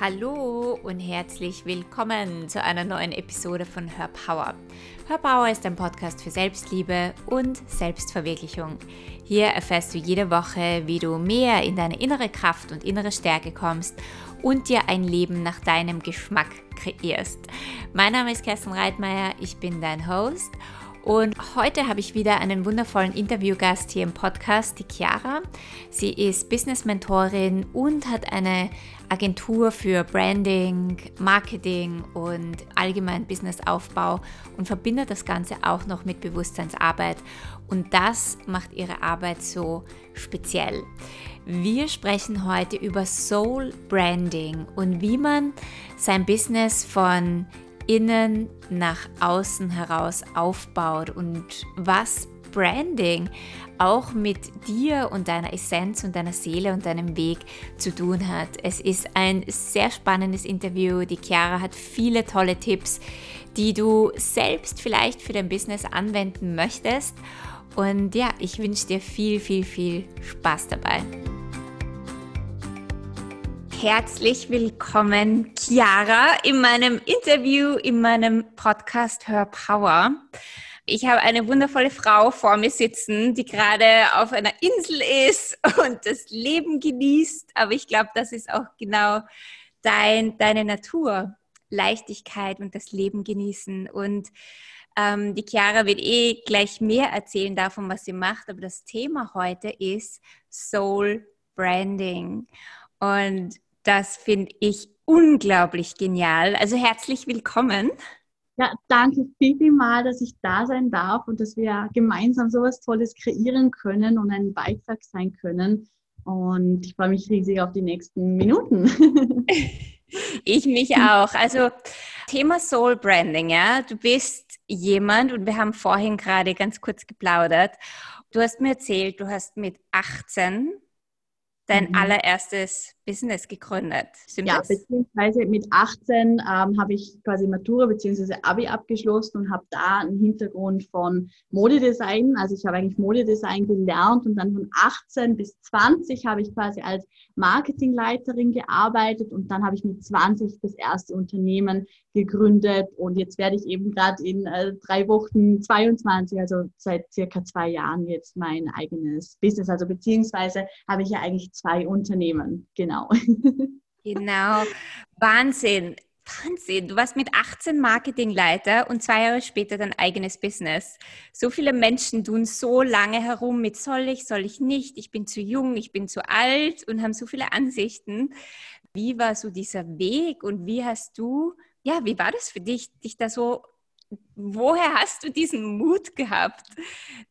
Hallo und herzlich willkommen zu einer neuen Episode von Her Power. Her Power ist ein Podcast für Selbstliebe und Selbstverwirklichung. Hier erfährst du jede Woche, wie du mehr in deine innere Kraft und innere Stärke kommst und dir ein Leben nach deinem Geschmack kreierst. Mein Name ist Kerstin Reitmeier, ich bin dein Host und heute habe ich wieder einen wundervollen Interviewgast hier im Podcast, die Chiara. Sie ist Business-Mentorin und hat eine Agentur für Branding, Marketing und allgemein Businessaufbau und verbindet das Ganze auch noch mit Bewusstseinsarbeit. Und das macht ihre Arbeit so speziell. Wir sprechen heute über Soul Branding und wie man sein Business von innen nach außen heraus aufbaut und was Branding auch mit dir und deiner Essenz und deiner Seele und deinem Weg zu tun hat. Es ist ein sehr spannendes Interview. Die Chiara hat viele tolle Tipps, die du selbst vielleicht für dein Business anwenden möchtest. Und ja, ich wünsche dir viel, viel, viel Spaß dabei. Herzlich willkommen, Chiara, in meinem Interview, in meinem Podcast Hör Power. Ich habe eine wundervolle Frau vor mir sitzen, die gerade auf einer Insel ist und das Leben genießt. Aber ich glaube, das ist auch genau dein, deine Natur. Leichtigkeit und das Leben genießen. Und ähm, die Chiara wird eh gleich mehr erzählen davon, was sie macht. Aber das Thema heute ist Soul Branding. Und das finde ich unglaublich genial. Also herzlich willkommen. Ja, danke vielmals, dass ich da sein darf und dass wir gemeinsam sowas Tolles kreieren können und ein Beitrag sein können. Und ich freue mich riesig auf die nächsten Minuten. ich mich auch. Also Thema Soul Branding, ja. Du bist jemand und wir haben vorhin gerade ganz kurz geplaudert. Du hast mir erzählt, du hast mit 18 dein mhm. allererstes Business gegründet. Stimmt ja, das? beziehungsweise mit 18 ähm, habe ich quasi Matura beziehungsweise Abi abgeschlossen und habe da einen Hintergrund von Modedesign. Also ich habe eigentlich Modedesign gelernt und dann von 18 bis 20 habe ich quasi als Marketingleiterin gearbeitet und dann habe ich mit 20 das erste Unternehmen gegründet und jetzt werde ich eben gerade in äh, drei Wochen 22, also seit circa zwei Jahren jetzt mein eigenes Business. Also beziehungsweise habe ich ja eigentlich zwei Unternehmen, genau. Genau, Wahnsinn. Wahnsinn, du warst mit 18 Marketingleiter und zwei Jahre später dein eigenes Business. So viele Menschen tun so lange herum mit soll ich, soll ich nicht, ich bin zu jung, ich bin zu alt und haben so viele Ansichten. Wie war so dieser Weg und wie hast du, ja, wie war das für dich, dich da so, woher hast du diesen Mut gehabt,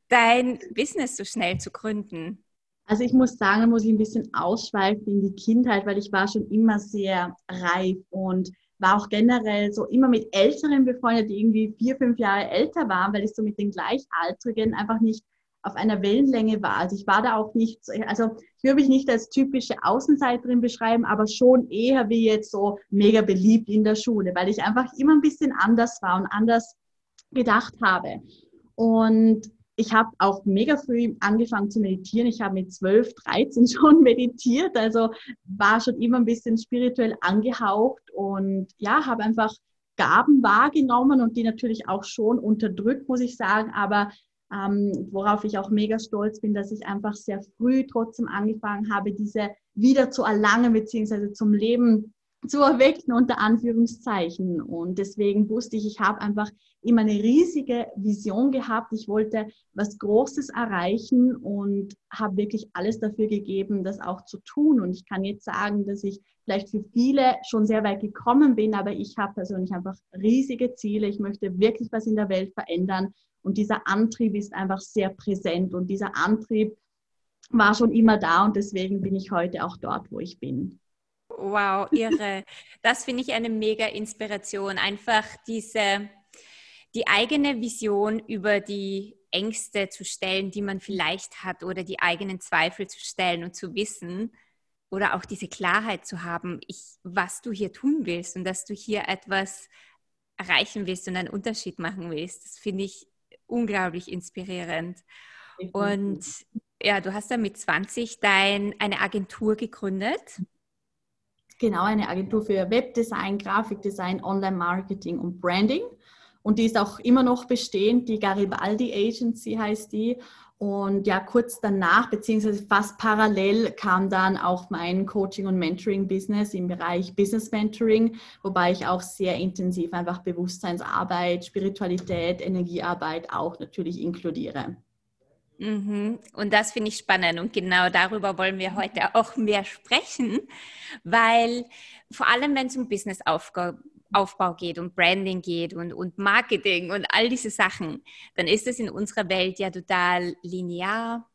dein Business so schnell zu gründen? Also ich muss sagen, muss ich ein bisschen ausschweifen in die Kindheit, weil ich war schon immer sehr reif und war auch generell so immer mit Älteren befreundet, die irgendwie vier, fünf Jahre älter waren, weil ich so mit den Gleichaltrigen einfach nicht auf einer Wellenlänge war. Also ich war da auch nicht, also ich würde mich nicht als typische Außenseiterin beschreiben, aber schon eher wie jetzt so mega beliebt in der Schule, weil ich einfach immer ein bisschen anders war und anders gedacht habe. Und ich habe auch mega früh angefangen zu meditieren. Ich habe mit 12, 13 schon meditiert, also war schon immer ein bisschen spirituell angehaucht und ja, habe einfach Gaben wahrgenommen und die natürlich auch schon unterdrückt, muss ich sagen. Aber ähm, worauf ich auch mega stolz bin, dass ich einfach sehr früh trotzdem angefangen habe, diese wieder zu erlangen beziehungsweise zum Leben zu erwecken unter Anführungszeichen. Und deswegen wusste ich, ich habe einfach immer eine riesige Vision gehabt. Ich wollte was Großes erreichen und habe wirklich alles dafür gegeben, das auch zu tun. Und ich kann jetzt sagen, dass ich vielleicht für viele schon sehr weit gekommen bin, aber ich habe persönlich einfach riesige Ziele. Ich möchte wirklich was in der Welt verändern. Und dieser Antrieb ist einfach sehr präsent. Und dieser Antrieb war schon immer da und deswegen bin ich heute auch dort, wo ich bin. Wow, irre. Das finde ich eine mega Inspiration. Einfach diese, die eigene Vision über die Ängste zu stellen, die man vielleicht hat oder die eigenen Zweifel zu stellen und zu wissen oder auch diese Klarheit zu haben, ich, was du hier tun willst und dass du hier etwas erreichen willst und einen Unterschied machen willst. Das finde ich unglaublich inspirierend. Und ja, du hast dann mit 20 dein, eine Agentur gegründet. Genau, eine Agentur für Webdesign, Grafikdesign, Online-Marketing und Branding. Und die ist auch immer noch bestehend, die Garibaldi Agency heißt die. Und ja, kurz danach, beziehungsweise fast parallel, kam dann auch mein Coaching- und Mentoring-Business im Bereich Business Mentoring, wobei ich auch sehr intensiv einfach Bewusstseinsarbeit, Spiritualität, Energiearbeit auch natürlich inkludiere. Mhm. Und das finde ich spannend und genau darüber wollen wir heute auch mehr sprechen, weil vor allem, wenn es um Businessaufbau geht und Branding geht und, und Marketing und all diese Sachen, dann ist es in unserer Welt ja total linear.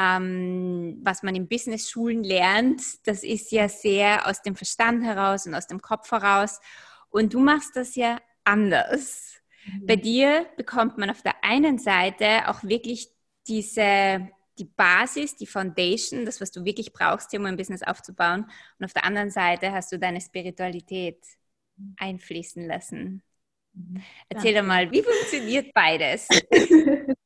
Ähm, was man in Business-Schulen lernt, das ist ja sehr aus dem Verstand heraus und aus dem Kopf heraus. Und du machst das ja anders. Mhm. Bei dir bekommt man auf der einen Seite auch wirklich diese, die Basis, die Foundation, das, was du wirklich brauchst, um ein Business aufzubauen. Und auf der anderen Seite hast du deine Spiritualität einfließen lassen. Mhm. Erzähl doch mal, wie funktioniert beides?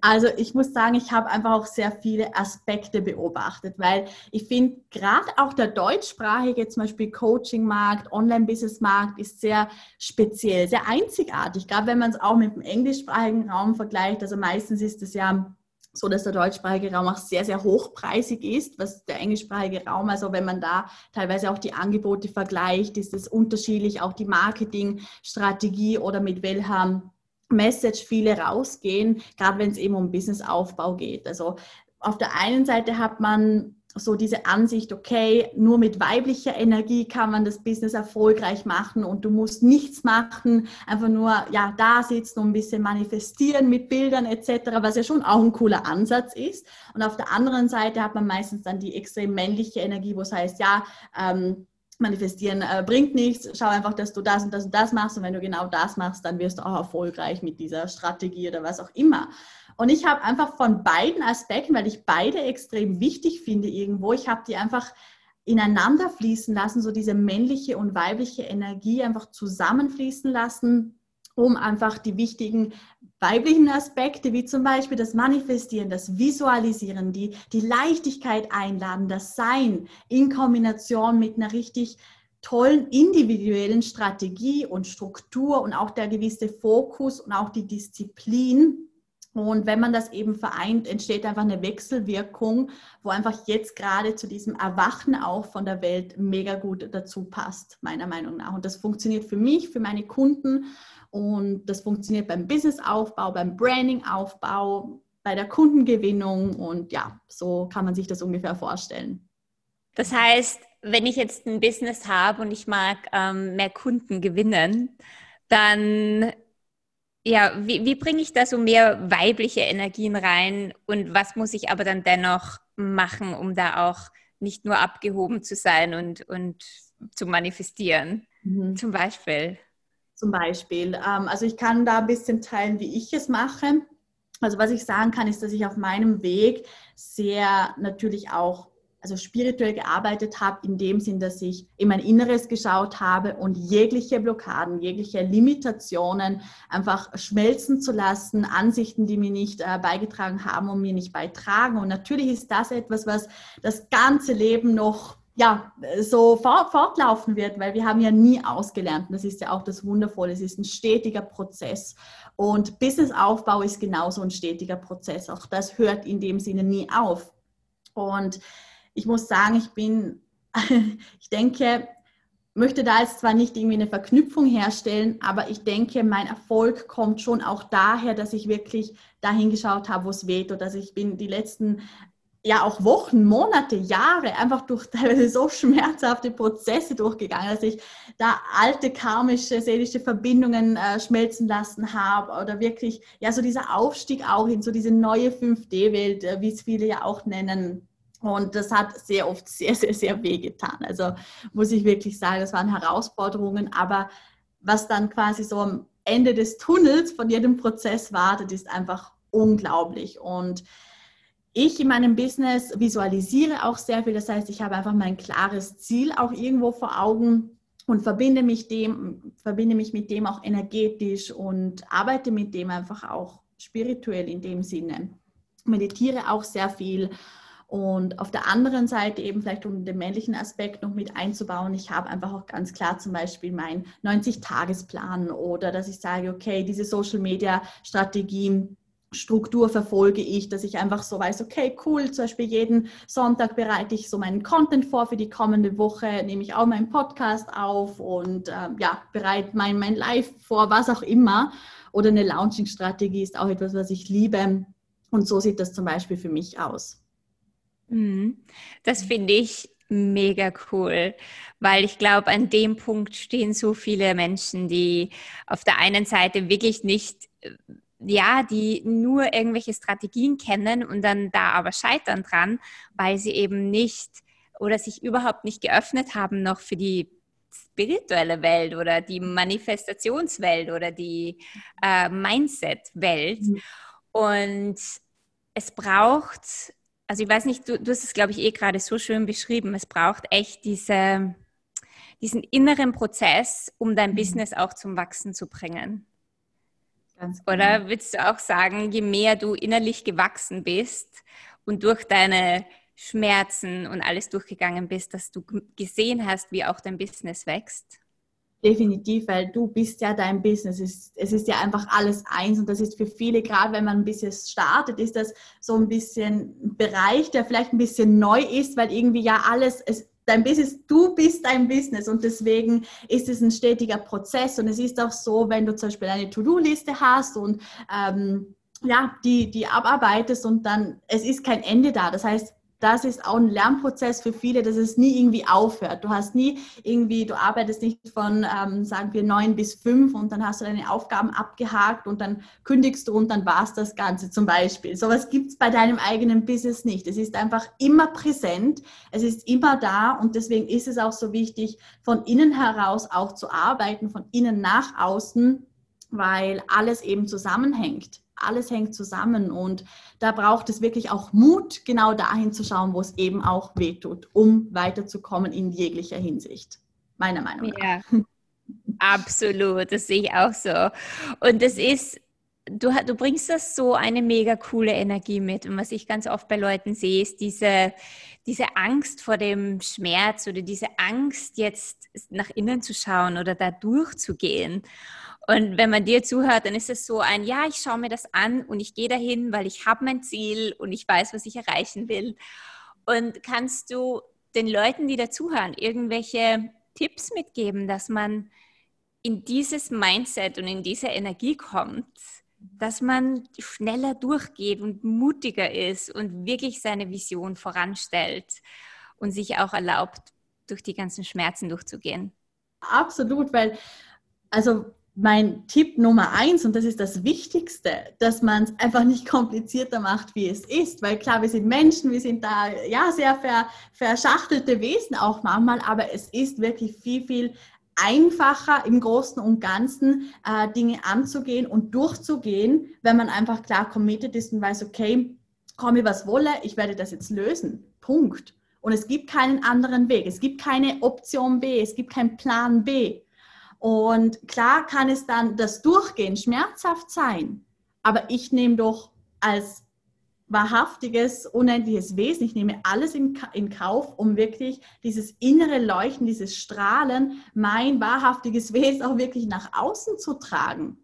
Also ich muss sagen, ich habe einfach auch sehr viele Aspekte beobachtet, weil ich finde, gerade auch der deutschsprachige, zum Beispiel Coaching-Markt, Online-Business-Markt ist sehr speziell, sehr einzigartig, gerade wenn man es auch mit dem englischsprachigen Raum vergleicht. Also meistens ist es ja so, dass der deutschsprachige Raum auch sehr, sehr hochpreisig ist, was der englischsprachige Raum, also wenn man da teilweise auch die Angebote vergleicht, ist es unterschiedlich, auch die Marketingstrategie oder mit welcher Message viele rausgehen, gerade wenn es eben um Businessaufbau geht. Also auf der einen Seite hat man so diese Ansicht, okay, nur mit weiblicher Energie kann man das Business erfolgreich machen und du musst nichts machen, einfach nur ja da sitzen und ein bisschen manifestieren mit Bildern etc., was ja schon auch ein cooler Ansatz ist. Und auf der anderen Seite hat man meistens dann die extrem männliche Energie, wo es heißt, ja, ähm, manifestieren äh, bringt nichts. Schau einfach, dass du das und das und das machst. Und wenn du genau das machst, dann wirst du auch erfolgreich mit dieser Strategie oder was auch immer. Und ich habe einfach von beiden Aspekten, weil ich beide extrem wichtig finde irgendwo, ich habe die einfach ineinander fließen lassen, so diese männliche und weibliche Energie einfach zusammenfließen lassen, um einfach die wichtigen weiblichen Aspekte, wie zum Beispiel das Manifestieren, das Visualisieren, die, die Leichtigkeit einladen, das Sein in Kombination mit einer richtig tollen individuellen Strategie und Struktur und auch der gewisse Fokus und auch die Disziplin. Und wenn man das eben vereint, entsteht einfach eine Wechselwirkung, wo einfach jetzt gerade zu diesem Erwachen auch von der Welt mega gut dazu passt, meiner Meinung nach. Und das funktioniert für mich, für meine Kunden und das funktioniert beim Businessaufbau, beim Brandingaufbau, bei der Kundengewinnung und ja, so kann man sich das ungefähr vorstellen. Das heißt, wenn ich jetzt ein Business habe und ich mag ähm, mehr Kunden gewinnen, dann ja, wie, wie bringe ich da so mehr weibliche Energien rein und was muss ich aber dann dennoch machen, um da auch nicht nur abgehoben zu sein und, und zu manifestieren, mhm. zum Beispiel? Zum Beispiel. Ähm, also ich kann da ein bisschen teilen, wie ich es mache. Also was ich sagen kann, ist, dass ich auf meinem Weg sehr natürlich auch also spirituell gearbeitet habe, in dem Sinn, dass ich in mein Inneres geschaut habe und jegliche Blockaden, jegliche Limitationen einfach schmelzen zu lassen, Ansichten, die mir nicht äh, beigetragen haben und mir nicht beitragen. Und natürlich ist das etwas, was das ganze Leben noch ja, so fort, fortlaufen wird, weil wir haben ja nie ausgelernt. Und das ist ja auch das Wundervolle. Es ist ein stetiger Prozess. Und Businessaufbau ist genauso ein stetiger Prozess. Auch das hört in dem Sinne nie auf. Und ich muss sagen, ich bin, ich denke, möchte da jetzt zwar nicht irgendwie eine Verknüpfung herstellen, aber ich denke, mein Erfolg kommt schon auch daher, dass ich wirklich dahin geschaut habe, wo es weht oder dass ich bin die letzten ja auch Wochen, Monate, Jahre einfach durch teilweise so schmerzhafte Prozesse durchgegangen, dass ich da alte karmische, seelische Verbindungen äh, schmelzen lassen habe oder wirklich, ja, so dieser Aufstieg auch in so diese neue 5D-Welt, äh, wie es viele ja auch nennen. Und das hat sehr oft sehr, sehr, sehr weh getan. Also muss ich wirklich sagen, das waren Herausforderungen, aber was dann quasi so am Ende des Tunnels von jedem Prozess wartet, ist einfach unglaublich. Und ich in meinem Business visualisiere auch sehr viel. Das heißt, ich habe einfach mein klares Ziel auch irgendwo vor Augen und verbinde mich dem, verbinde mich mit dem auch energetisch und arbeite mit dem einfach auch spirituell in dem Sinne. Meditiere auch sehr viel Und auf der anderen Seite eben vielleicht um den männlichen Aspekt noch mit einzubauen, ich habe einfach auch ganz klar zum Beispiel meinen 90-Tagesplan oder dass ich sage, okay, diese Social-Media-Strategien, Struktur verfolge ich, dass ich einfach so weiß, okay, cool, zum Beispiel jeden Sonntag bereite ich so meinen Content vor für die kommende Woche, nehme ich auch meinen Podcast auf und äh, ja, bereite mein, mein Live vor, was auch immer. Oder eine Launching-Strategie ist auch etwas, was ich liebe. Und so sieht das zum Beispiel für mich aus. Mhm. Das finde ich mega cool, weil ich glaube, an dem Punkt stehen so viele Menschen, die auf der einen Seite wirklich nicht, äh, ja, die nur irgendwelche Strategien kennen und dann da aber scheitern dran, weil sie eben nicht oder sich überhaupt nicht geöffnet haben noch für die spirituelle Welt oder die Manifestationswelt oder die äh, Mindset-Welt. Mhm. Und es braucht also ich weiß nicht, du, du hast es, glaube ich, eh gerade so schön beschrieben. Es braucht echt diese, diesen inneren Prozess, um dein mhm. Business auch zum Wachsen zu bringen. Ganz genau. Oder würdest du auch sagen, je mehr du innerlich gewachsen bist und durch deine Schmerzen und alles durchgegangen bist, dass du gesehen hast, wie auch dein Business wächst? Definitiv, weil du bist ja dein Business. Es ist, es ist ja einfach alles eins und das ist für viele, gerade wenn man ein bisschen startet, ist das so ein bisschen ein Bereich, der vielleicht ein bisschen neu ist, weil irgendwie ja alles, es, dein Business, du bist dein Business und deswegen ist es ein stetiger Prozess und es ist auch so, wenn du zum Beispiel eine To-Do-Liste hast und ähm, ja, die, die abarbeitest und dann, es ist kein Ende da. Das heißt, das ist auch ein Lernprozess für viele, dass es nie irgendwie aufhört. Du hast nie irgendwie, du arbeitest nicht von, ähm, sagen wir, neun bis fünf und dann hast du deine Aufgaben abgehakt und dann kündigst du und dann war es das Ganze zum Beispiel. Sowas gibt es bei deinem eigenen Business nicht. Es ist einfach immer präsent, es ist immer da und deswegen ist es auch so wichtig, von innen heraus auch zu arbeiten, von innen nach außen, weil alles eben zusammenhängt alles hängt zusammen und da braucht es wirklich auch Mut, genau dahin zu schauen, wo es eben auch wehtut, um weiterzukommen in jeglicher Hinsicht. Meiner Meinung nach. Ja, absolut, das sehe ich auch so. Und das ist, du, du bringst das so eine mega coole Energie mit. Und was ich ganz oft bei Leuten sehe, ist diese, diese Angst vor dem Schmerz oder diese Angst, jetzt nach innen zu schauen oder da durchzugehen. Und wenn man dir zuhört, dann ist es so ein, ja, ich schaue mir das an und ich gehe dahin, weil ich habe mein Ziel und ich weiß, was ich erreichen will. Und kannst du den Leuten, die dazuhören, irgendwelche Tipps mitgeben, dass man in dieses Mindset und in diese Energie kommt, dass man schneller durchgeht und mutiger ist und wirklich seine Vision voranstellt und sich auch erlaubt, durch die ganzen Schmerzen durchzugehen? Absolut, weil also mein Tipp Nummer eins, und das ist das Wichtigste, dass man es einfach nicht komplizierter macht, wie es ist. Weil klar, wir sind Menschen, wir sind da ja sehr ver, verschachtelte Wesen auch manchmal, aber es ist wirklich viel, viel einfacher im Großen und Ganzen äh, Dinge anzugehen und durchzugehen, wenn man einfach klar committed ist und weiß, okay, komme was wolle, ich werde das jetzt lösen. Punkt. Und es gibt keinen anderen Weg. Es gibt keine Option B. Es gibt keinen Plan B. Und klar kann es dann das Durchgehen schmerzhaft sein, aber ich nehme doch als wahrhaftiges, unendliches Wesen, ich nehme alles in, in Kauf, um wirklich dieses innere Leuchten, dieses Strahlen, mein wahrhaftiges Wesen auch wirklich nach außen zu tragen.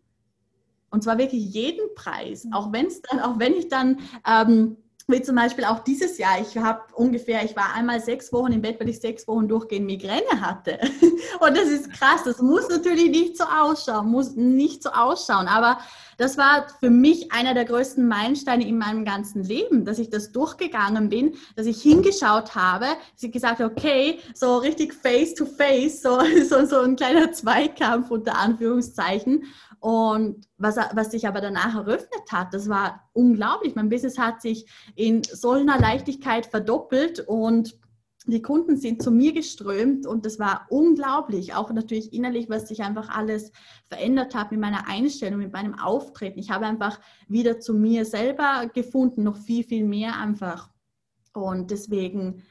Und zwar wirklich jeden Preis, auch wenn es dann, auch wenn ich dann ähm, wie zum Beispiel auch dieses Jahr, ich habe ungefähr, ich war einmal sechs Wochen im Bett, weil ich sechs Wochen durchgehend Migräne hatte. Und das ist krass, das muss natürlich nicht so ausschauen, muss nicht so ausschauen, aber das war für mich einer der größten Meilensteine in meinem ganzen Leben, dass ich das durchgegangen bin, dass ich hingeschaut habe, dass ich gesagt okay, so richtig face to face, so, so, so ein kleiner Zweikampf unter Anführungszeichen und was, was sich aber danach eröffnet hat, das war unglaublich. Mein Business hat sich in so einer Leichtigkeit verdoppelt und die Kunden sind zu mir geströmt und das war unglaublich. Auch natürlich innerlich, was sich einfach alles verändert hat mit meiner Einstellung, mit meinem Auftreten. Ich habe einfach wieder zu mir selber gefunden, noch viel, viel mehr einfach. Und deswegen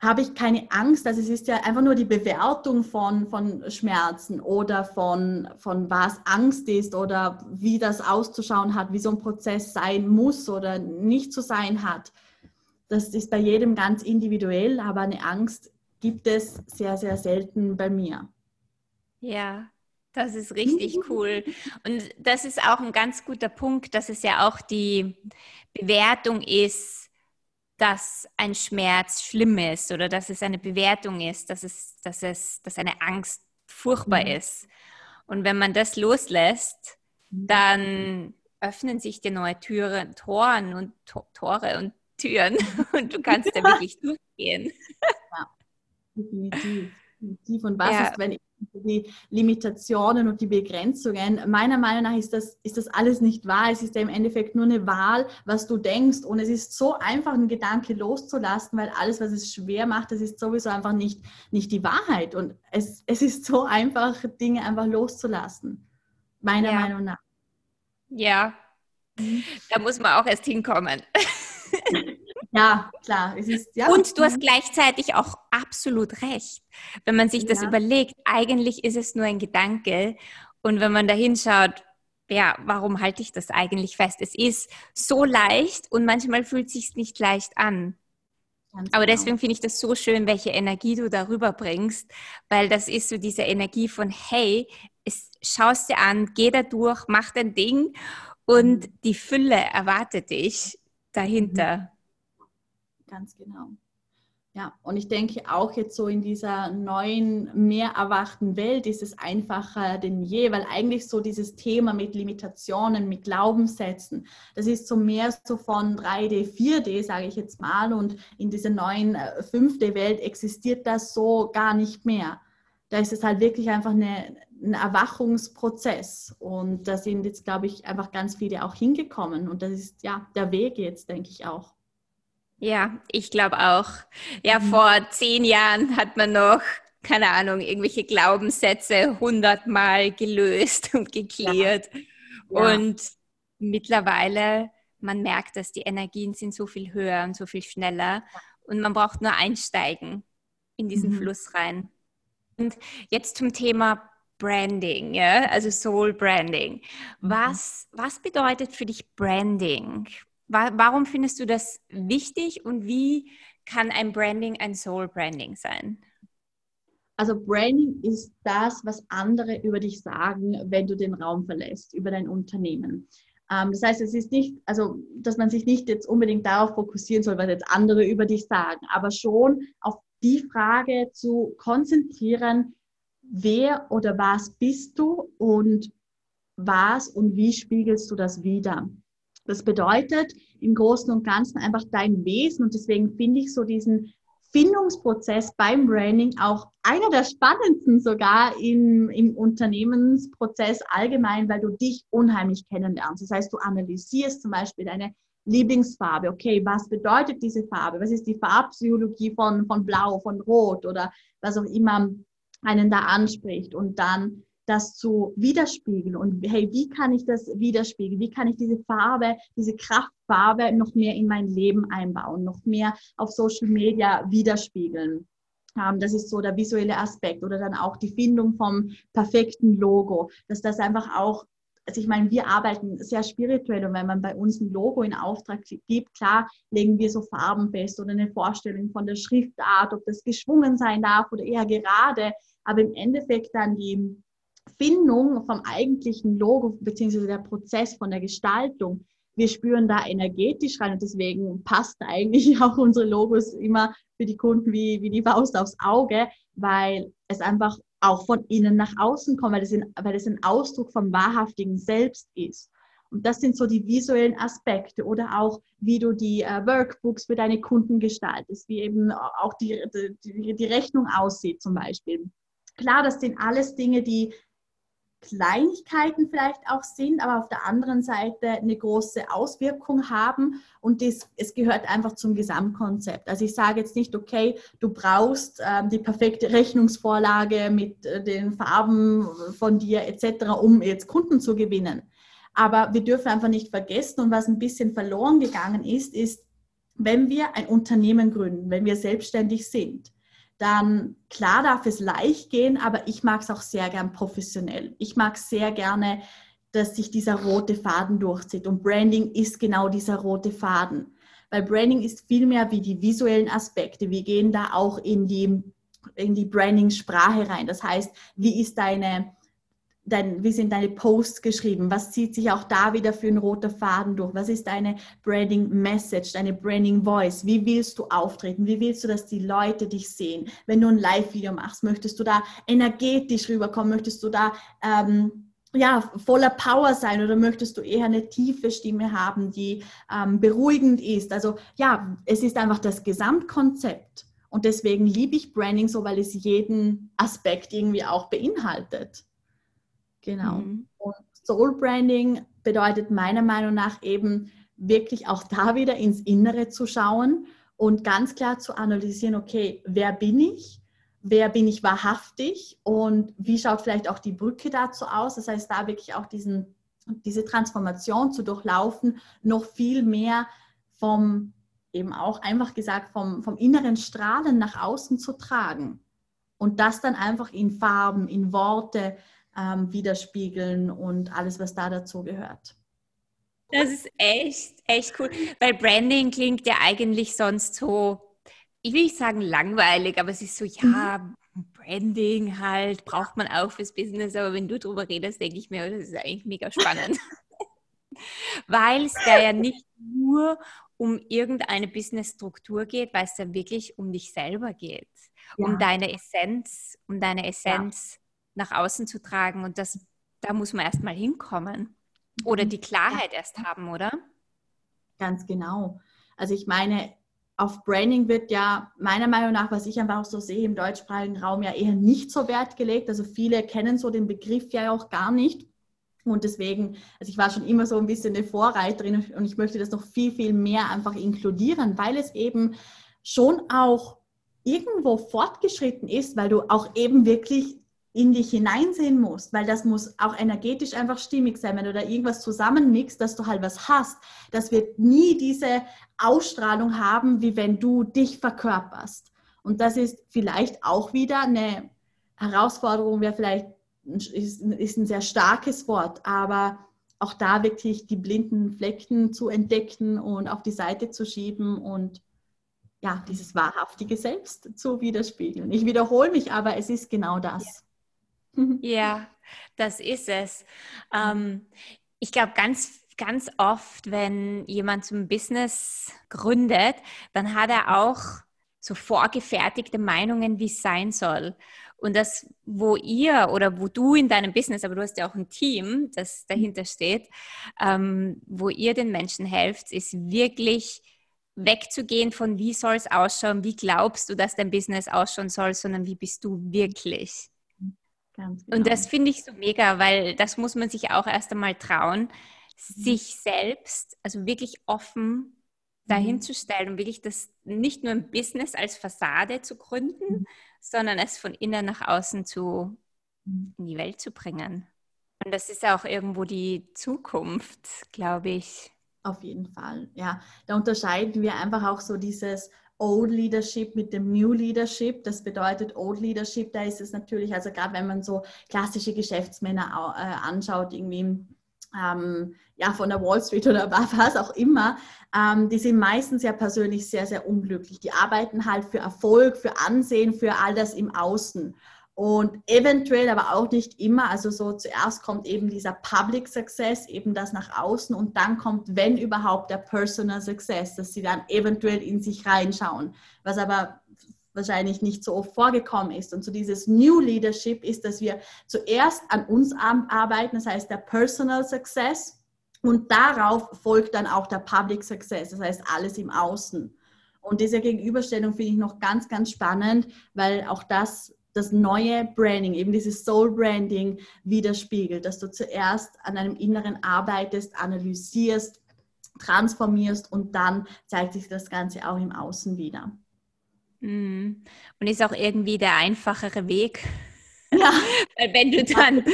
habe ich keine Angst. Also es ist ja einfach nur die Bewertung von, von Schmerzen oder von, von was Angst ist oder wie das auszuschauen hat, wie so ein Prozess sein muss oder nicht zu sein hat. das ist bei jedem ganz individuell, aber eine Angst gibt es sehr, sehr selten bei mir. Ja, das ist richtig cool. Und das ist auch ein ganz guter Punkt, dass es ja auch die Bewertung ist, dass ein Schmerz schlimm ist oder dass es eine Bewertung ist, dass es, dass es, dass eine Angst furchtbar mhm. ist. Und wenn man das loslässt, mhm. dann öffnen sich dir neue Türen, Toren und Tore und Türen und du kannst da wirklich durchgehen. Ja, definitiv. definitiv. Und was ja. ist, wenn ich die Limitationen und die Begrenzungen. Meiner Meinung nach ist das, ist das alles nicht wahr. Es ist ja im Endeffekt nur eine Wahl, was du denkst. Und es ist so einfach, einen Gedanke loszulassen, weil alles, was es schwer macht, das ist sowieso einfach nicht, nicht die Wahrheit. Und es, es ist so einfach, Dinge einfach loszulassen. Meiner ja. Meinung nach. Ja, mhm. da muss man auch erst hinkommen. Ja, klar. Es ist, ja. Und du hast gleichzeitig auch absolut recht. Wenn man sich das ja. überlegt, eigentlich ist es nur ein Gedanke. Und wenn man da hinschaut, ja, warum halte ich das eigentlich fest? Es ist so leicht und manchmal fühlt es sich nicht leicht an. Ganz Aber genau. deswegen finde ich das so schön, welche Energie du darüber bringst, weil das ist so diese Energie von, hey, es, schaust dir an, geh da durch, mach dein Ding und mhm. die Fülle erwartet dich dahinter. Mhm. Ganz genau. Ja, und ich denke auch jetzt so in dieser neuen, mehr erwachten Welt ist es einfacher denn je, weil eigentlich so dieses Thema mit Limitationen, mit Glaubenssätzen, das ist so mehr so von 3D, 4D, sage ich jetzt mal, und in dieser neuen 5D-Welt äh, existiert das so gar nicht mehr. Da ist es halt wirklich einfach eine, ein Erwachungsprozess und da sind jetzt, glaube ich, einfach ganz viele auch hingekommen und das ist ja der Weg jetzt, denke ich auch. Ja, ich glaube auch. Ja, mhm. vor zehn Jahren hat man noch, keine Ahnung, irgendwelche Glaubenssätze hundertmal gelöst und geklärt. Ja. Ja. Und mittlerweile, man merkt, dass die Energien sind so viel höher und so viel schneller. Und man braucht nur einsteigen in diesen mhm. Fluss rein. Und jetzt zum Thema Branding, ja? also Soul Branding. Mhm. Was, was bedeutet für dich Branding? Warum findest du das wichtig und wie kann ein Branding ein Soul Branding sein? Also Branding ist das, was andere über dich sagen, wenn du den Raum verlässt, über dein Unternehmen. Ähm, das heißt, es ist nicht, also dass man sich nicht jetzt unbedingt darauf fokussieren soll, was jetzt andere über dich sagen, aber schon auf die Frage zu konzentrieren, wer oder was bist du und was und wie spiegelst du das wieder? Das bedeutet im Großen und Ganzen einfach dein Wesen und deswegen finde ich so diesen Findungsprozess beim Branding auch einer der spannendsten sogar im, im Unternehmensprozess allgemein, weil du dich unheimlich kennenlernst. Das heißt, du analysierst zum Beispiel deine Lieblingsfarbe. Okay, was bedeutet diese Farbe? Was ist die Farbpsychologie von, von Blau, von Rot oder was auch immer einen da anspricht? Und dann das zu widerspiegeln und hey, wie kann ich das widerspiegeln? Wie kann ich diese Farbe, diese Kraftfarbe noch mehr in mein Leben einbauen, noch mehr auf Social Media widerspiegeln? Ähm, das ist so der visuelle Aspekt oder dann auch die Findung vom perfekten Logo, dass das einfach auch also ich meine, wir arbeiten sehr spirituell und wenn man bei uns ein Logo in Auftrag gibt, klar, legen wir so Farben fest oder eine Vorstellung von der Schriftart, ob das geschwungen sein darf oder eher gerade, aber im Endeffekt dann die, Findung vom eigentlichen Logo beziehungsweise der Prozess von der Gestaltung, wir spüren da energetisch rein und deswegen passt eigentlich auch unsere Logos immer für die Kunden wie, wie die Faust aufs Auge, weil es einfach auch von innen nach außen kommt, weil es, in, weil es ein Ausdruck vom wahrhaftigen Selbst ist. Und das sind so die visuellen Aspekte oder auch, wie du die äh, Workbooks für deine Kunden gestaltest, wie eben auch die, die, die Rechnung aussieht zum Beispiel. Klar, das sind alles Dinge, die Kleinigkeiten vielleicht auch sind, aber auf der anderen Seite eine große Auswirkung haben und das, es gehört einfach zum Gesamtkonzept. Also ich sage jetzt nicht, okay, du brauchst ähm, die perfekte Rechnungsvorlage mit äh, den Farben von dir etc., um jetzt Kunden zu gewinnen. Aber wir dürfen einfach nicht vergessen und was ein bisschen verloren gegangen ist, ist, wenn wir ein Unternehmen gründen, wenn wir selbstständig sind, dann klar darf es leicht gehen, aber ich mag es auch sehr gern professionell. Ich mag sehr gerne, dass sich dieser rote Faden durchzieht. Und Branding ist genau dieser rote Faden. Weil Branding ist viel mehr wie die visuellen Aspekte. Wir gehen da auch in die, in die Branding-Sprache rein. Das heißt, wie ist deine, dein, wie sind deine Posts geschrieben? Was zieht sich auch da wieder für ein roter Faden durch? Was ist deine Branding Message, deine Branding Voice? Wie willst du auftreten? Wie willst du, dass die Leute dich sehen? Wenn du ein Live-Video machst, möchtest du da energetisch rüberkommen? Möchtest du da ähm, ja, voller Power sein oder möchtest du eher eine tiefe Stimme haben, die ähm, beruhigend ist? Also ja, es ist einfach das Gesamtkonzept. Und deswegen liebe ich Branding so, weil es jeden Aspekt irgendwie auch beinhaltet. Genau. Mhm. Und Soul Branding bedeutet meiner Meinung nach eben wirklich auch da wieder ins Innere zu schauen und ganz klar zu analysieren, okay, wer bin ich? Wer bin ich wahrhaftig und wie schaut vielleicht auch die Brücke dazu aus? Das heißt, da wirklich auch diesen, diese Transformation zu durchlaufen, noch viel mehr vom, eben auch einfach gesagt, vom, vom inneren Strahlen nach außen zu tragen. Und das dann einfach in Farben, in Worte, ähm, widerspiegeln und alles, was da dazu gehört. Das ist echt, echt cool, weil Branding klingt ja eigentlich sonst so, ich will nicht sagen langweilig, aber es ist so, ja, mhm. Branding halt, braucht man auch fürs Business, aber wenn du darüber redest, denke ich mir, das ist eigentlich mega spannend. weil es da ja nicht nur um irgendeine Businessstruktur geht, weil es da wirklich um dich selber geht, ja. um deine Essenz, um deine Essenz. Ja nach außen zu tragen. Und das, da muss man erst mal hinkommen. Oder die Klarheit erst haben, oder? Ganz genau. Also ich meine, auf Branding wird ja meiner Meinung nach, was ich einfach auch so sehe, im deutschsprachigen Raum ja eher nicht so Wert gelegt. Also viele kennen so den Begriff ja auch gar nicht. Und deswegen, also ich war schon immer so ein bisschen eine Vorreiterin und ich möchte das noch viel, viel mehr einfach inkludieren, weil es eben schon auch irgendwo fortgeschritten ist, weil du auch eben wirklich in dich hineinsehen musst, weil das muss auch energetisch einfach stimmig sein. Wenn du da irgendwas zusammenmixst, dass du halt was hast, das wird nie diese Ausstrahlung haben, wie wenn du dich verkörperst. Und das ist vielleicht auch wieder eine Herausforderung, wäre vielleicht ist ein sehr starkes Wort, aber auch da wirklich die blinden Flecken zu entdecken und auf die Seite zu schieben und ja, dieses wahrhaftige Selbst zu widerspiegeln. Ich wiederhole mich, aber es ist genau das. Ja, das ist es. Ähm, ich glaube, ganz, ganz oft, wenn jemand zum Business gründet, dann hat er auch so vorgefertigte Meinungen, wie es sein soll. Und das, wo ihr oder wo du in deinem Business, aber du hast ja auch ein Team, das dahinter steht, ähm, wo ihr den Menschen helft, ist wirklich wegzugehen von wie soll es ausschauen, wie glaubst du, dass dein Business ausschauen soll, sondern wie bist du wirklich. Ganz genau. Und das finde ich so mega, weil das muss man sich auch erst einmal trauen, mhm. sich selbst, also wirklich offen dahin mhm. zu stellen und wirklich das nicht nur ein Business als Fassade zu gründen, mhm. sondern es von innen nach außen zu, in die Welt zu bringen. Und das ist auch irgendwo die Zukunft, glaube ich. Auf jeden Fall, ja. Da unterscheiden wir einfach auch so dieses Old Leadership mit dem New Leadership. Das bedeutet Old Leadership, da ist es natürlich, also gerade wenn man so klassische Geschäftsmänner äh, anschaut, irgendwie ähm, ja, von der Wall Street oder was auch immer, ähm, die sind meistens ja persönlich sehr, sehr unglücklich. Die arbeiten halt für Erfolg, für Ansehen, für all das im Außen. Und eventuell, aber auch nicht immer, also so zuerst kommt eben dieser Public Success, eben das nach außen. Und dann kommt, wenn überhaupt, der Personal Success, dass sie dann eventuell in sich reinschauen, was aber wahrscheinlich nicht so oft vorgekommen ist. Und so dieses New Leadership ist, dass wir zuerst an uns arbeiten, das heißt der Personal Success. Und darauf folgt dann auch der Public Success, das heißt alles im Außen. Und diese Gegenüberstellung finde ich noch ganz, ganz spannend, weil auch das das neue Branding, eben dieses Soul Branding widerspiegelt, dass du zuerst an einem Inneren arbeitest, analysierst, transformierst und dann zeigt sich das Ganze auch im Außen wieder. Mhm. Und ist auch irgendwie der einfachere Weg. Ja. Wenn du dann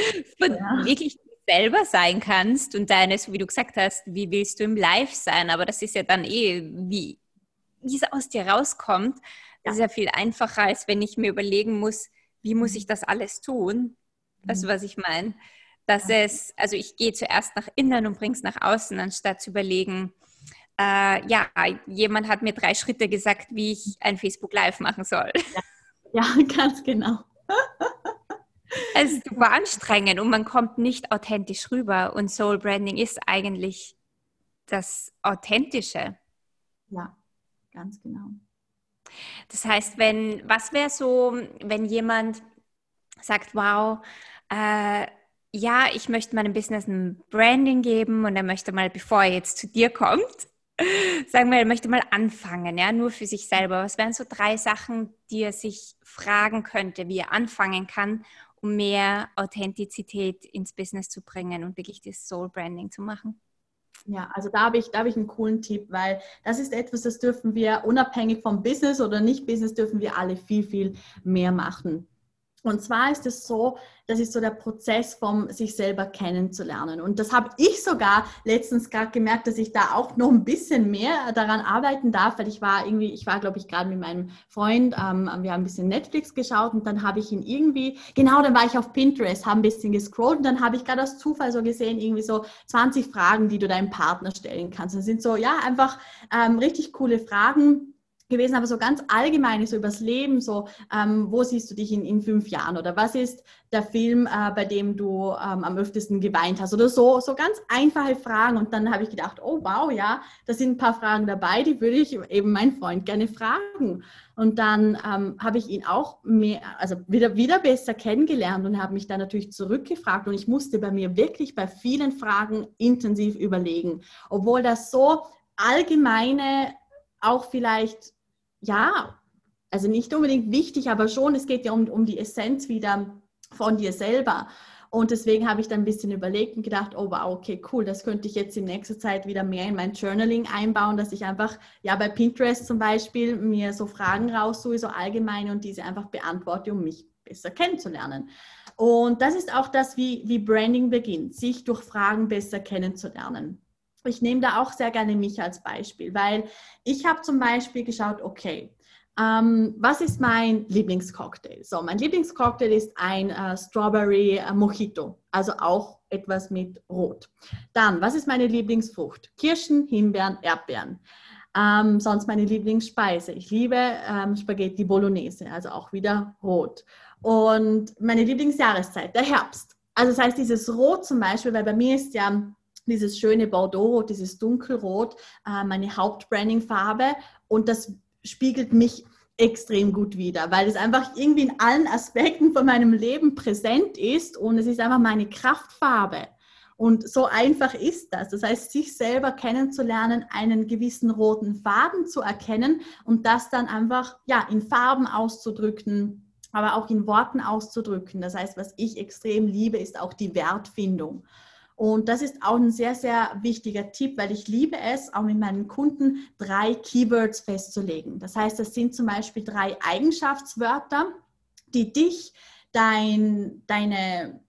ja. wirklich selber sein kannst und deine, so wie du gesagt hast, wie willst du im Live sein, aber das ist ja dann eh, wie, wie es aus dir rauskommt, das ist ja viel einfacher, als wenn ich mir überlegen muss, wie muss ich das alles tun? Du, mhm. was ich meine? Dass es, also ich gehe zuerst nach innen und bringe es nach außen, anstatt zu überlegen, äh, ja, jemand hat mir drei Schritte gesagt, wie ich ein Facebook Live machen soll. Ja, ja ganz genau. es ist super anstrengend und man kommt nicht authentisch rüber. Und Soul Branding ist eigentlich das Authentische. Ja, ganz genau. Das heißt, wenn, was wäre so, wenn jemand sagt, wow, äh, ja, ich möchte meinem Business ein Branding geben und er möchte mal, bevor er jetzt zu dir kommt, sagen wir, er möchte mal anfangen, ja, nur für sich selber. Was wären so drei Sachen, die er sich fragen könnte, wie er anfangen kann, um mehr Authentizität ins Business zu bringen und wirklich das Soul Branding zu machen? Ja, also da habe ich, da habe ich einen coolen Tipp, weil das ist etwas, das dürfen wir unabhängig vom Business oder nicht Business, dürfen wir alle viel, viel mehr machen. Und zwar ist es so, das ist so der Prozess vom sich selber kennenzulernen. Und das habe ich sogar letztens gerade gemerkt, dass ich da auch noch ein bisschen mehr daran arbeiten darf, weil ich war irgendwie, ich war glaube ich gerade mit meinem Freund, ähm, wir haben ein bisschen Netflix geschaut und dann habe ich ihn irgendwie, genau, dann war ich auf Pinterest, habe ein bisschen gescrollt und dann habe ich gerade aus Zufall so gesehen, irgendwie so 20 Fragen, die du deinem Partner stellen kannst. Das sind so, ja, einfach ähm, richtig coole Fragen gewesen, aber so ganz allgemein, so übers Leben, so ähm, wo siehst du dich in, in fünf Jahren? Oder was ist der Film, äh, bei dem du ähm, am öftesten geweint hast? Oder so, so ganz einfache Fragen. Und dann habe ich gedacht, oh wow, ja, da sind ein paar Fragen dabei, die würde ich eben meinen Freund gerne fragen. Und dann ähm, habe ich ihn auch mehr, also wieder, wieder besser kennengelernt und habe mich dann natürlich zurückgefragt. Und ich musste bei mir wirklich bei vielen Fragen intensiv überlegen, obwohl das so allgemeine auch vielleicht ja, also nicht unbedingt wichtig, aber schon, es geht ja um, um die Essenz wieder von dir selber. Und deswegen habe ich dann ein bisschen überlegt und gedacht, oh wow, okay, cool, das könnte ich jetzt in nächster Zeit wieder mehr in mein Journaling einbauen, dass ich einfach, ja, bei Pinterest zum Beispiel mir so Fragen raussuche, so allgemeine und diese einfach beantworte, um mich besser kennenzulernen. Und das ist auch das, wie, wie Branding beginnt, sich durch Fragen besser kennenzulernen ich nehme da auch sehr gerne mich als Beispiel, weil ich habe zum Beispiel geschaut, okay, ähm, was ist mein Lieblingscocktail? So, mein Lieblingscocktail ist ein äh, Strawberry äh, Mojito, also auch etwas mit Rot. Dann, was ist meine Lieblingsfrucht? Kirschen, Himbeeren, Erdbeeren. Ähm, sonst meine Lieblingsspeise. Ich liebe ähm, Spaghetti Bolognese, also auch wieder rot. Und meine Lieblingsjahreszeit, der Herbst. Also das heißt, dieses Rot zum Beispiel, weil bei mir ist ja dieses schöne Bordeaux, dieses dunkelrot, äh, meine Hauptbranding-Farbe und das spiegelt mich extrem gut wider, weil es einfach irgendwie in allen Aspekten von meinem Leben präsent ist und es ist einfach meine Kraftfarbe. Und so einfach ist das. Das heißt, sich selber kennenzulernen, einen gewissen roten Faden zu erkennen und das dann einfach ja, in Farben auszudrücken, aber auch in Worten auszudrücken. Das heißt, was ich extrem liebe, ist auch die Wertfindung. Und das ist auch ein sehr, sehr wichtiger Tipp, weil ich liebe es, auch mit meinen Kunden drei Keywords festzulegen. Das heißt, das sind zum Beispiel drei Eigenschaftswörter, die dich, dein, deine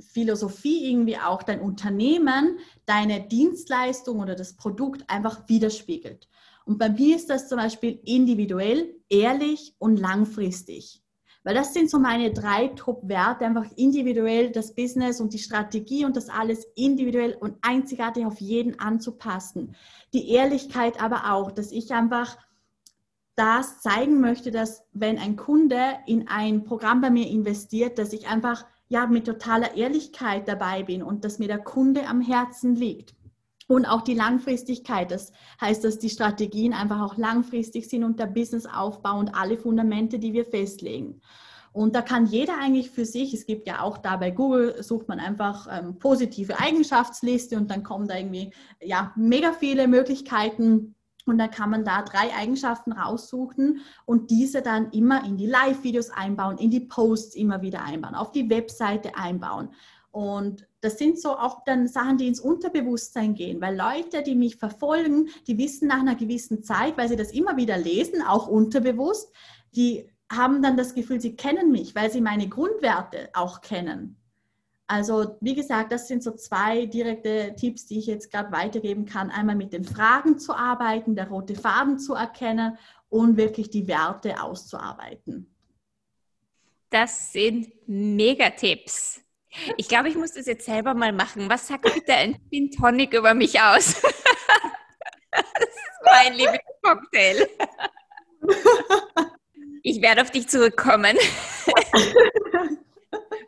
Philosophie irgendwie auch, dein Unternehmen, deine Dienstleistung oder das Produkt einfach widerspiegelt. Und bei mir ist das zum Beispiel individuell, ehrlich und langfristig. Weil das sind so meine drei Top-Werte, einfach individuell das Business und die Strategie und das alles individuell und einzigartig auf jeden anzupassen. Die Ehrlichkeit aber auch, dass ich einfach das zeigen möchte, dass wenn ein Kunde in ein Programm bei mir investiert, dass ich einfach ja mit totaler Ehrlichkeit dabei bin und dass mir der Kunde am Herzen liegt. Und auch die Langfristigkeit. Das heißt, dass die Strategien einfach auch langfristig sind und der Businessaufbau und alle Fundamente, die wir festlegen. Und da kann jeder eigentlich für sich, es gibt ja auch da bei Google, sucht man einfach ähm, positive Eigenschaftsliste und dann kommen da irgendwie ja mega viele Möglichkeiten. Und dann kann man da drei Eigenschaften raussuchen und diese dann immer in die Live-Videos einbauen, in die Posts immer wieder einbauen, auf die Webseite einbauen. Und das sind so auch dann Sachen, die ins Unterbewusstsein gehen, weil Leute, die mich verfolgen, die wissen nach einer gewissen Zeit, weil sie das immer wieder lesen, auch unterbewusst, die haben dann das Gefühl, sie kennen mich, weil sie meine Grundwerte auch kennen. Also wie gesagt, das sind so zwei direkte Tipps, die ich jetzt gerade weitergeben kann. Einmal mit den Fragen zu arbeiten, der rote Faden zu erkennen und wirklich die Werte auszuarbeiten. Das sind Megatipps. Ich glaube, ich muss das jetzt selber mal machen. Was sagt bitte ein Gin Tonic über mich aus? mein Lieblingscocktail. Ich werde auf dich zurückkommen.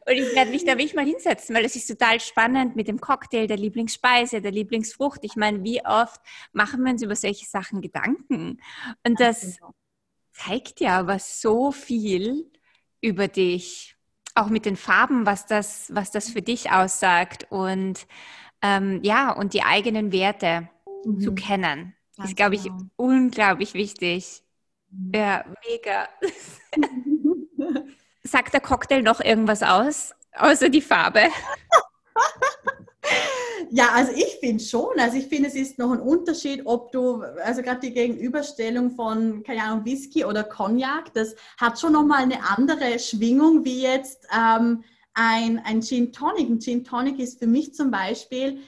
Und ich werde mich da wirklich mal hinsetzen, weil es ist total spannend mit dem Cocktail, der Lieblingsspeise, der Lieblingsfrucht. Ich meine, wie oft machen wir uns über solche Sachen Gedanken? Und das zeigt ja aber so viel über dich, auch mit den Farben, was das, was das für dich aussagt und ähm, ja, und die eigenen Werte mhm. zu kennen. Ganz ist, glaube ich, genau. unglaublich wichtig. Mhm. Ja, mega. Sagt der Cocktail noch irgendwas aus, außer die Farbe? Ja, also ich finde schon. Also ich finde, es ist noch ein Unterschied, ob du, also gerade die Gegenüberstellung von, keine Ahnung, Whisky oder Cognac, das hat schon nochmal eine andere Schwingung wie jetzt ähm, ein, ein Gin Tonic. Ein Gin Tonic ist für mich zum Beispiel,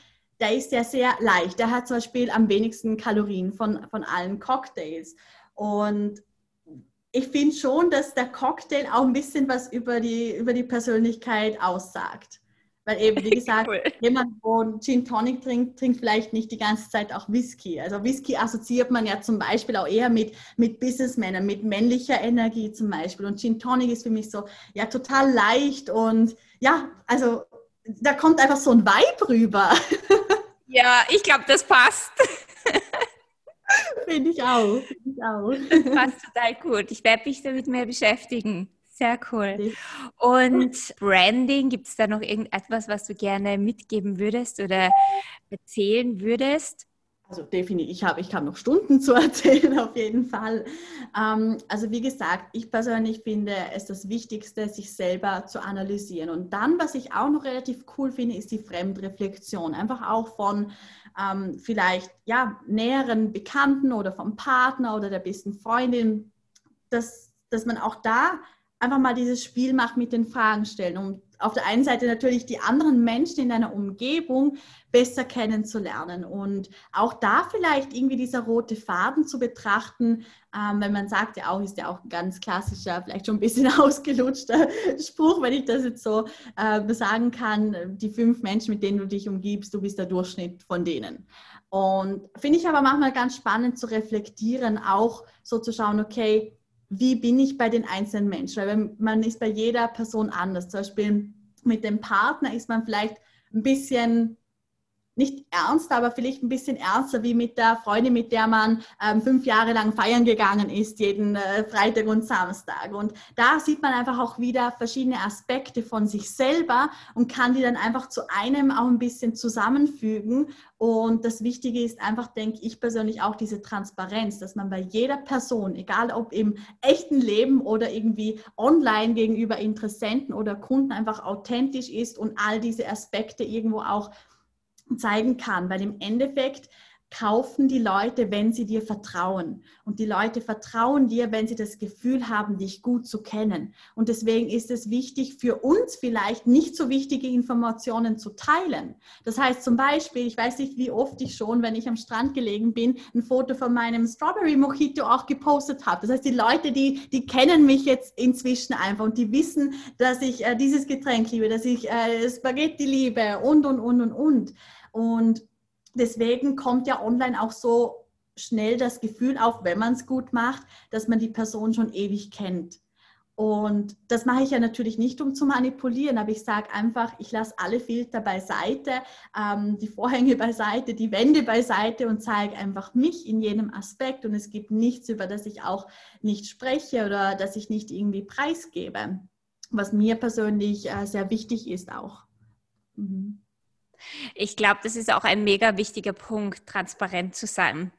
der ist ja sehr leicht. Der hat zum Beispiel am wenigsten Kalorien von, von allen Cocktails. Und ich finde schon, dass der Cocktail auch ein bisschen was über die, über die Persönlichkeit aussagt. Weil eben, wie gesagt, cool. jemand, wo Gin Tonic trinkt, trinkt vielleicht nicht die ganze Zeit auch Whisky. Also Whisky assoziiert man ja zum Beispiel auch eher mit, mit Businessmännern, mit männlicher Energie zum Beispiel. Und Gin Tonic ist für mich so, ja, total leicht und ja, also da kommt einfach so ein Vibe rüber. Ja, ich glaube, das passt. Finde ich auch. Find ich auch. Das passt total gut. Ich werde mich damit mehr beschäftigen. Sehr cool. Und Branding, gibt es da noch irgendetwas, was du gerne mitgeben würdest oder erzählen würdest? Also definitiv, ich habe ich hab noch Stunden zu erzählen, auf jeden Fall. Ähm, also wie gesagt, ich persönlich finde es das Wichtigste, sich selber zu analysieren. Und dann, was ich auch noch relativ cool finde, ist die Fremdreflexion. Einfach auch von ähm, vielleicht ja, näheren Bekannten oder vom Partner oder der besten Freundin, dass, dass man auch da einfach mal dieses Spiel macht mit den Fragen stellen, um auf der einen Seite natürlich die anderen Menschen in deiner Umgebung besser kennenzulernen und auch da vielleicht irgendwie dieser rote Faden zu betrachten, ähm, wenn man sagt, ja auch ist ja auch ein ganz klassischer, vielleicht schon ein bisschen ausgelutschter Spruch, wenn ich das jetzt so äh, sagen kann, die fünf Menschen, mit denen du dich umgibst, du bist der Durchschnitt von denen. Und finde ich aber manchmal ganz spannend zu reflektieren, auch so zu schauen, okay, wie bin ich bei den einzelnen Menschen? Weil man ist bei jeder Person anders. Zum Beispiel mit dem Partner ist man vielleicht ein bisschen nicht ernst, aber vielleicht ein bisschen ernster wie mit der Freundin, mit der man ähm, fünf Jahre lang feiern gegangen ist, jeden äh, Freitag und Samstag. Und da sieht man einfach auch wieder verschiedene Aspekte von sich selber und kann die dann einfach zu einem auch ein bisschen zusammenfügen. Und das Wichtige ist einfach, denke ich persönlich, auch diese Transparenz, dass man bei jeder Person, egal ob im echten Leben oder irgendwie online gegenüber Interessenten oder Kunden, einfach authentisch ist und all diese Aspekte irgendwo auch zeigen kann, weil im Endeffekt kaufen die Leute, wenn sie dir vertrauen. Und die Leute vertrauen dir, wenn sie das Gefühl haben, dich gut zu kennen. Und deswegen ist es wichtig für uns vielleicht nicht so wichtige Informationen zu teilen. Das heißt zum Beispiel, ich weiß nicht, wie oft ich schon, wenn ich am Strand gelegen bin, ein Foto von meinem Strawberry Mojito auch gepostet habe. Das heißt, die Leute, die, die kennen mich jetzt inzwischen einfach und die wissen, dass ich äh, dieses Getränk liebe, dass ich äh, Spaghetti liebe und, und, und, und, und. Und deswegen kommt ja online auch so schnell das Gefühl auf, wenn man es gut macht, dass man die Person schon ewig kennt. Und das mache ich ja natürlich nicht, um zu manipulieren, aber ich sage einfach, ich lasse alle Filter beiseite, ähm, die Vorhänge beiseite, die Wände beiseite und zeige einfach mich in jedem Aspekt. Und es gibt nichts, über das ich auch nicht spreche oder das ich nicht irgendwie preisgebe, was mir persönlich äh, sehr wichtig ist auch. Mhm. Ich glaube, das ist auch ein mega wichtiger Punkt, transparent zu sein.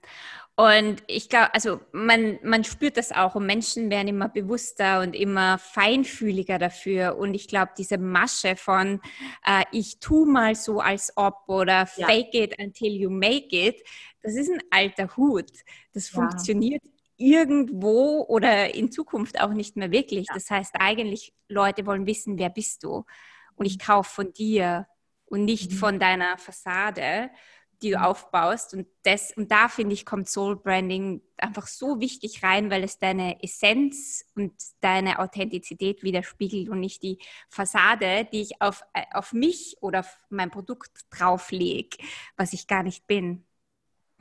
Und ich glaube, also man, man spürt das auch und Menschen werden immer bewusster und immer feinfühliger dafür. Und ich glaube, diese Masche von äh, ich tu mal so als ob oder ja. fake it until you make it, das ist ein alter Hut. Das ja. funktioniert irgendwo oder in Zukunft auch nicht mehr wirklich. Ja. Das heißt eigentlich, Leute wollen wissen, wer bist du? Und ich mhm. kaufe von dir und nicht mhm. von deiner Fassade, die du mhm. aufbaust. Und, das, und da finde ich, kommt Soul Branding einfach so wichtig rein, weil es deine Essenz und deine Authentizität widerspiegelt und nicht die Fassade, die ich auf, äh, auf mich oder auf mein Produkt drauflege, was ich gar nicht bin.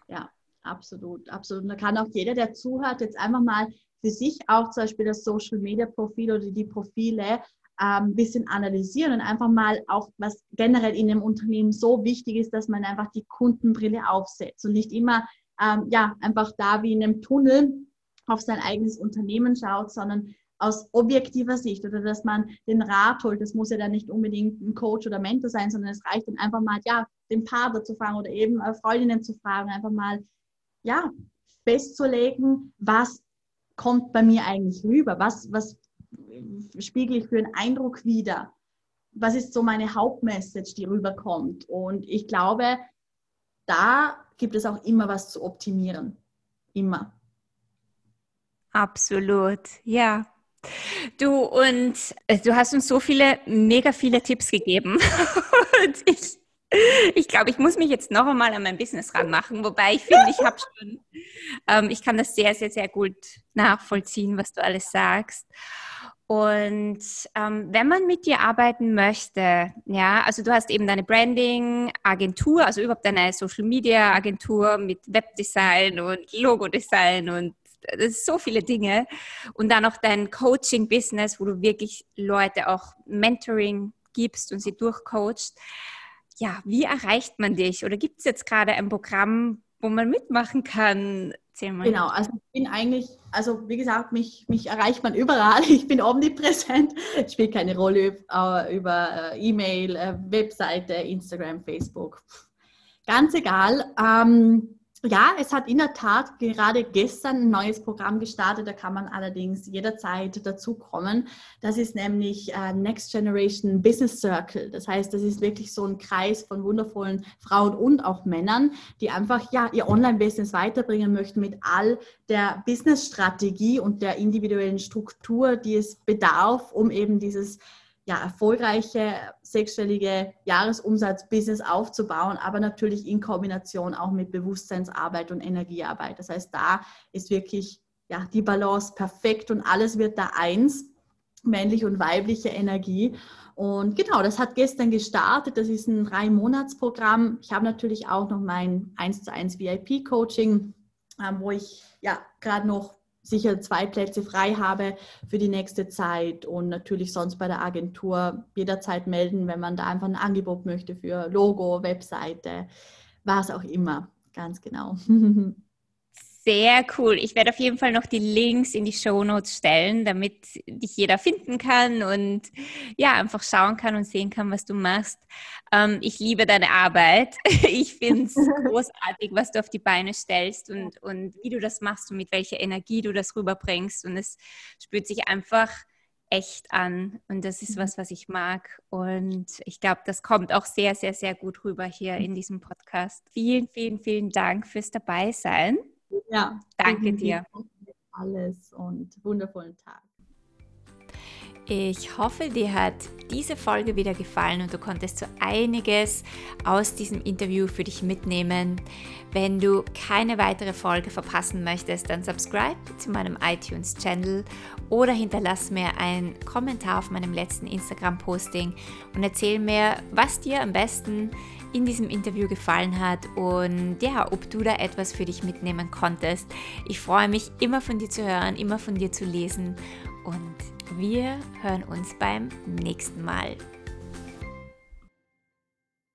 Ja, Absolut, absolut. Und da kann auch jeder, der zuhört, jetzt einfach mal für sich auch zum Beispiel das Social Media Profil oder die Profile ein ähm, bisschen analysieren und einfach mal auch, was generell in einem Unternehmen so wichtig ist, dass man einfach die Kundenbrille aufsetzt und nicht immer ähm, ja, einfach da wie in einem Tunnel auf sein eigenes Unternehmen schaut, sondern aus objektiver Sicht oder dass man den Rat holt. Das muss ja dann nicht unbedingt ein Coach oder Mentor sein, sondern es reicht dann einfach mal, ja, den Partner zu fragen oder eben äh, Freundinnen zu fragen, einfach mal, ja, festzulegen, was kommt bei mir eigentlich rüber, was, was spiegel ich für einen Eindruck wieder, was ist so meine Hauptmessage, die rüberkommt. Und ich glaube, da gibt es auch immer was zu optimieren. Immer. Absolut, ja. Du und äh, du hast uns so viele, mega viele Tipps gegeben. und ich, ich glaube, ich muss mich jetzt noch einmal an mein Business ranmachen, wobei ich finde, ich habe schon, ähm, ich kann das sehr, sehr, sehr gut nachvollziehen, was du alles sagst. Und ähm, wenn man mit dir arbeiten möchte, ja, also du hast eben deine Branding-Agentur, also überhaupt deine Social-Media-Agentur mit Webdesign und Logo-Design und ist so viele Dinge. Und dann noch dein Coaching-Business, wo du wirklich Leute auch Mentoring gibst und sie durchcoachst. Ja, wie erreicht man dich? Oder gibt es jetzt gerade ein Programm, wo man mitmachen kann? Genau, also ich bin eigentlich, also wie gesagt, mich, mich erreicht man überall. Ich bin omnipräsent. Es spielt keine Rolle äh, über äh, E-Mail, äh, Webseite, Instagram, Facebook. Ganz egal. Ähm, ja, es hat in der Tat gerade gestern ein neues Programm gestartet. Da kann man allerdings jederzeit dazu kommen. Das ist nämlich äh, Next Generation Business Circle. Das heißt, das ist wirklich so ein Kreis von wundervollen Frauen und auch Männern, die einfach ja ihr Online-Business weiterbringen möchten mit all der Business-Strategie und der individuellen Struktur, die es bedarf, um eben dieses ja, erfolgreiche sechsstellige Jahresumsatz-Business aufzubauen, aber natürlich in Kombination auch mit Bewusstseinsarbeit und Energiearbeit. Das heißt, da ist wirklich ja, die Balance perfekt und alles wird da eins, männliche und weibliche Energie. Und genau, das hat gestern gestartet. Das ist ein Drei-Monats-Programm. Ich habe natürlich auch noch mein 1 zu 1 VIP-Coaching, ähm, wo ich ja gerade noch sicher zwei Plätze frei habe für die nächste Zeit und natürlich sonst bei der Agentur jederzeit melden, wenn man da einfach ein Angebot möchte für Logo, Webseite, was auch immer. Ganz genau. Sehr cool. Ich werde auf jeden Fall noch die Links in die Show Notes stellen, damit dich jeder finden kann und ja, einfach schauen kann und sehen kann, was du machst. Ähm, ich liebe deine Arbeit. Ich finde es großartig, was du auf die Beine stellst und, und wie du das machst und mit welcher Energie du das rüberbringst. Und es spürt sich einfach echt an. Und das ist was, was ich mag. Und ich glaube, das kommt auch sehr, sehr, sehr gut rüber hier in diesem Podcast. Vielen, vielen, vielen Dank fürs Dabeisein. Ja, danke dir. Alles und wundervollen Tag. Ich hoffe, dir hat diese Folge wieder gefallen und du konntest so einiges aus diesem Interview für dich mitnehmen. Wenn du keine weitere Folge verpassen möchtest, dann subscribe zu meinem iTunes-Channel oder hinterlass mir einen Kommentar auf meinem letzten Instagram-Posting und erzähl mir, was dir am besten in diesem Interview gefallen hat und ja, ob du da etwas für dich mitnehmen konntest. Ich freue mich immer von dir zu hören, immer von dir zu lesen und wir hören uns beim nächsten Mal.